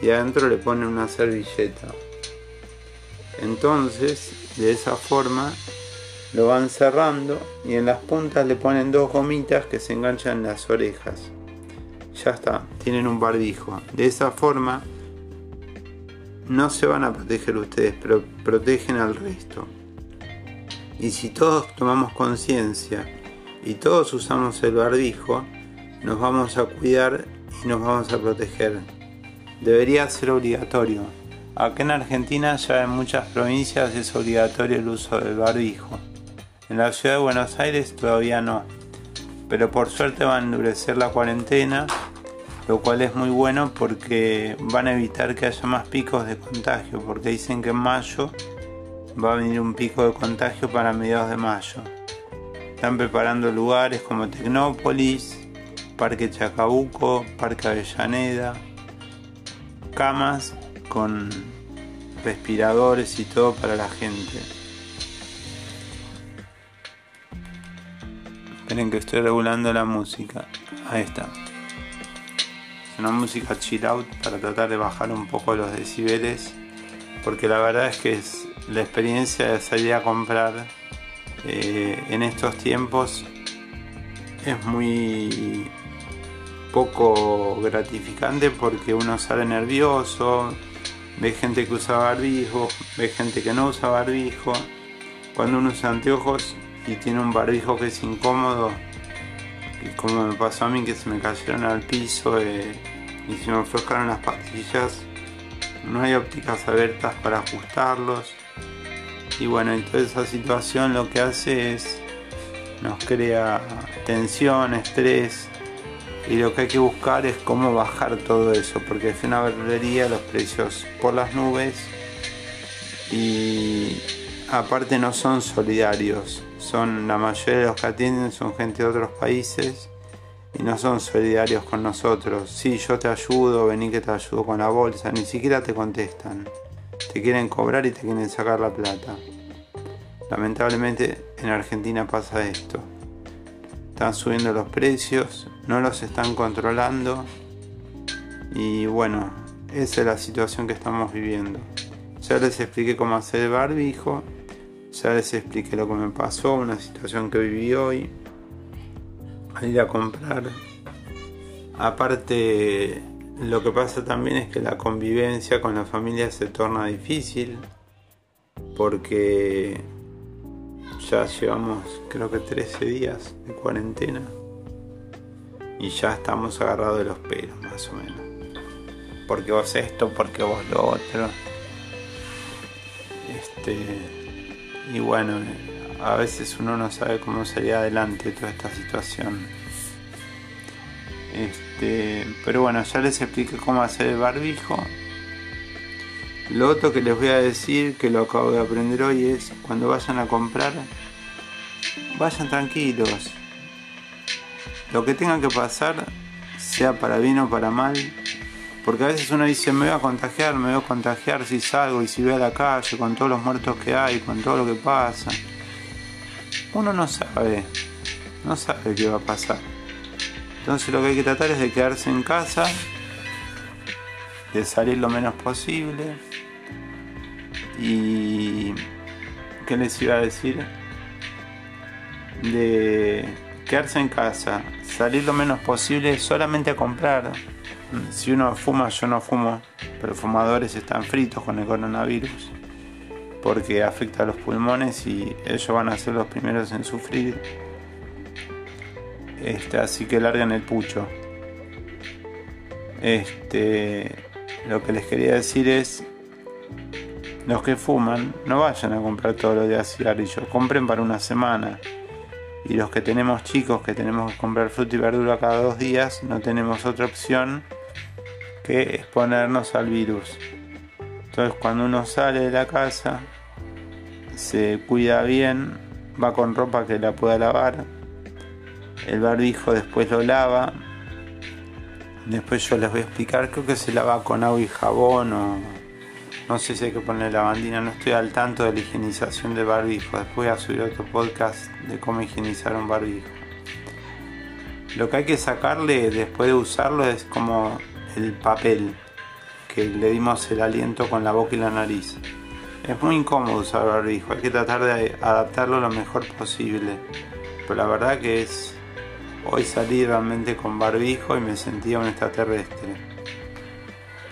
y adentro le ponen una servilleta. Entonces, de esa forma, lo van cerrando y en las puntas le ponen dos gomitas que se enganchan en las orejas. Ya está, tienen un barbijo. De esa forma, no se van a proteger ustedes, pero protegen al resto. Y si todos tomamos conciencia y todos usamos el barbijo, nos vamos a cuidar y nos vamos a proteger. Debería ser obligatorio. Acá en Argentina ya en muchas provincias es obligatorio el uso del barbijo. En la ciudad de Buenos Aires todavía no. Pero por suerte va a endurecer la cuarentena lo cual es muy bueno porque van a evitar que haya más picos de contagio, porque dicen que en mayo va a venir un pico de contagio para mediados de mayo. Están preparando lugares como Tecnópolis, Parque Chacabuco, Parque Avellaneda, camas con respiradores y todo para la gente. Esperen que estoy regulando la música. Ahí está una música chill out para tratar de bajar un poco los decibeles porque la verdad es que es la experiencia de salir a comprar eh, en estos tiempos es muy poco gratificante porque uno sale nervioso ve gente que usa barbijo ve gente que no usa barbijo cuando uno usa anteojos y tiene un barbijo que es incómodo como me pasó a mí que se me cayeron al piso eh, y se me aflojaron las pastillas. No hay ópticas abiertas para ajustarlos. Y bueno, en toda esa situación lo que hace es nos crea tensión, estrés. Y lo que hay que buscar es cómo bajar todo eso, porque es una verdulería, los precios por las nubes. Y aparte no son solidarios son la mayoría de los que atienden son gente de otros países y no son solidarios con nosotros. Sí, yo te ayudo, vení que te ayudo con la bolsa, ni siquiera te contestan. Te quieren cobrar y te quieren sacar la plata. Lamentablemente en Argentina pasa esto. Están subiendo los precios, no los están controlando y bueno, esa es la situación que estamos viviendo. Ya les expliqué cómo hacer el barbijo ya les expliqué lo que me pasó, una situación que viví hoy. Al ir a comprar. Aparte, lo que pasa también es que la convivencia con la familia se torna difícil. Porque ya llevamos creo que 13 días de cuarentena. Y ya estamos agarrados de los pelos, más o menos. Porque vos esto, porque vos lo otro. Este y bueno, a veces uno no sabe cómo salir adelante de toda esta situación. Este, pero bueno, ya les expliqué cómo hacer el barbijo. Lo otro que les voy a decir, que lo acabo de aprender hoy, es cuando vayan a comprar, vayan tranquilos. Lo que tenga que pasar, sea para bien o para mal, porque a veces uno dice, me voy a contagiar, me voy a contagiar si salgo y si voy a la calle con todos los muertos que hay, con todo lo que pasa. Uno no sabe, no sabe qué va a pasar. Entonces lo que hay que tratar es de quedarse en casa, de salir lo menos posible. Y... ¿Qué les iba a decir? De quedarse en casa, salir lo menos posible solamente a comprar si uno fuma, yo no fumo, pero fumadores están fritos con el coronavirus porque afecta a los pulmones y ellos van a ser los primeros en sufrir. Este, así que largan el pucho. Este, lo que les quería decir es, los que fuman, no vayan a comprar todos los días cigarrillos, compren para una semana. Y los que tenemos chicos, que tenemos que comprar fruta y verdura cada dos días, no tenemos otra opción que exponernos al virus. Entonces cuando uno sale de la casa, se cuida bien, va con ropa que la pueda lavar, el barbijo después lo lava, después yo les voy a explicar, creo que se lava con agua y jabón o no sé si hay que poner lavandina, no estoy al tanto de la higienización del barbijo, después voy a subir otro podcast de cómo higienizar un barbijo. Lo que hay que sacarle después de usarlo es como el papel. que le dimos el aliento con la boca y la nariz. Es muy incómodo usar barbijo, hay que tratar de adaptarlo lo mejor posible. Pero la verdad que es... Hoy salí realmente con barbijo y me sentía un extraterrestre.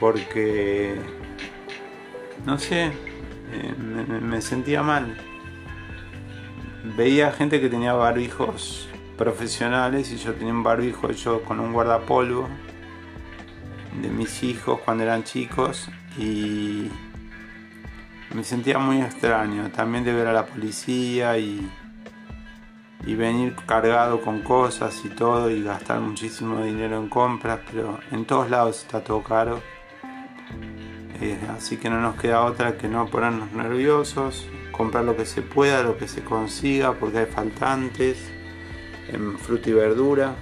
Porque... No sé, eh, me, sentía mal. Veía gente que tenía barbijos profesionales y yo tenía un barbijo hecho con un guardapolvo de mis hijos cuando eran chicos y me sentía muy extraño también de ver a la policía y, y venir cargado con cosas y todo y gastar muchísimo dinero en compras, pero en todos lados está todo caro. Eh, así que no nos queda otra que no ponernos nerviosos, comprar lo que se pueda, lo que se consiga, porque hay faltantes en fruta y verdura.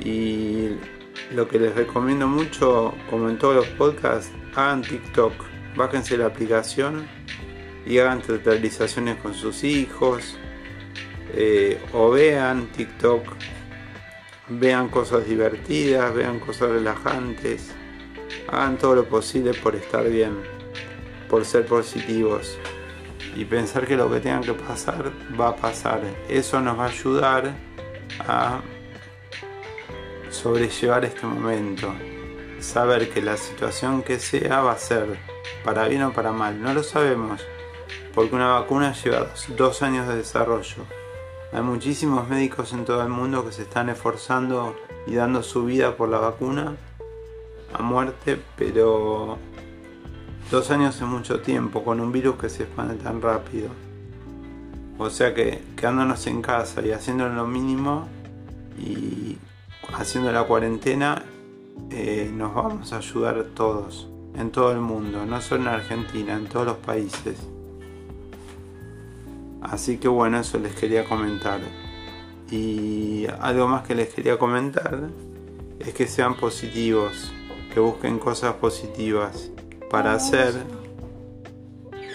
Y lo que les recomiendo mucho, como en todos los podcasts, hagan TikTok. Bájense la aplicación y hagan totalizaciones con sus hijos. Eh, o vean TikTok. Vean cosas divertidas, vean cosas relajantes. Hagan todo lo posible por estar bien, por ser positivos y pensar que lo que tengan que pasar va a pasar. Eso nos va a ayudar a sobrellevar este momento. Saber que la situación que sea va a ser para bien o para mal. No lo sabemos, porque una vacuna lleva dos años de desarrollo. Hay muchísimos médicos en todo el mundo que se están esforzando y dando su vida por la vacuna a muerte, pero dos años es mucho tiempo con un virus que se expande tan rápido. O sea que quedándonos en casa y haciendo lo mínimo y haciendo la cuarentena eh, nos vamos a ayudar todos, en todo el mundo, no solo en Argentina, en todos los países. Así que bueno, eso les quería comentar. Y algo más que les quería comentar es que sean positivos, que busquen cosas positivas para hacer,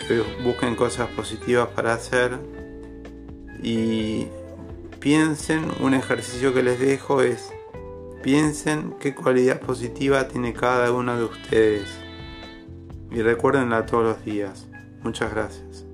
que busquen cosas positivas para hacer y piensen, un ejercicio que les dejo es Piensen qué cualidad positiva tiene cada uno de ustedes y recuérdenla todos los días. Muchas gracias.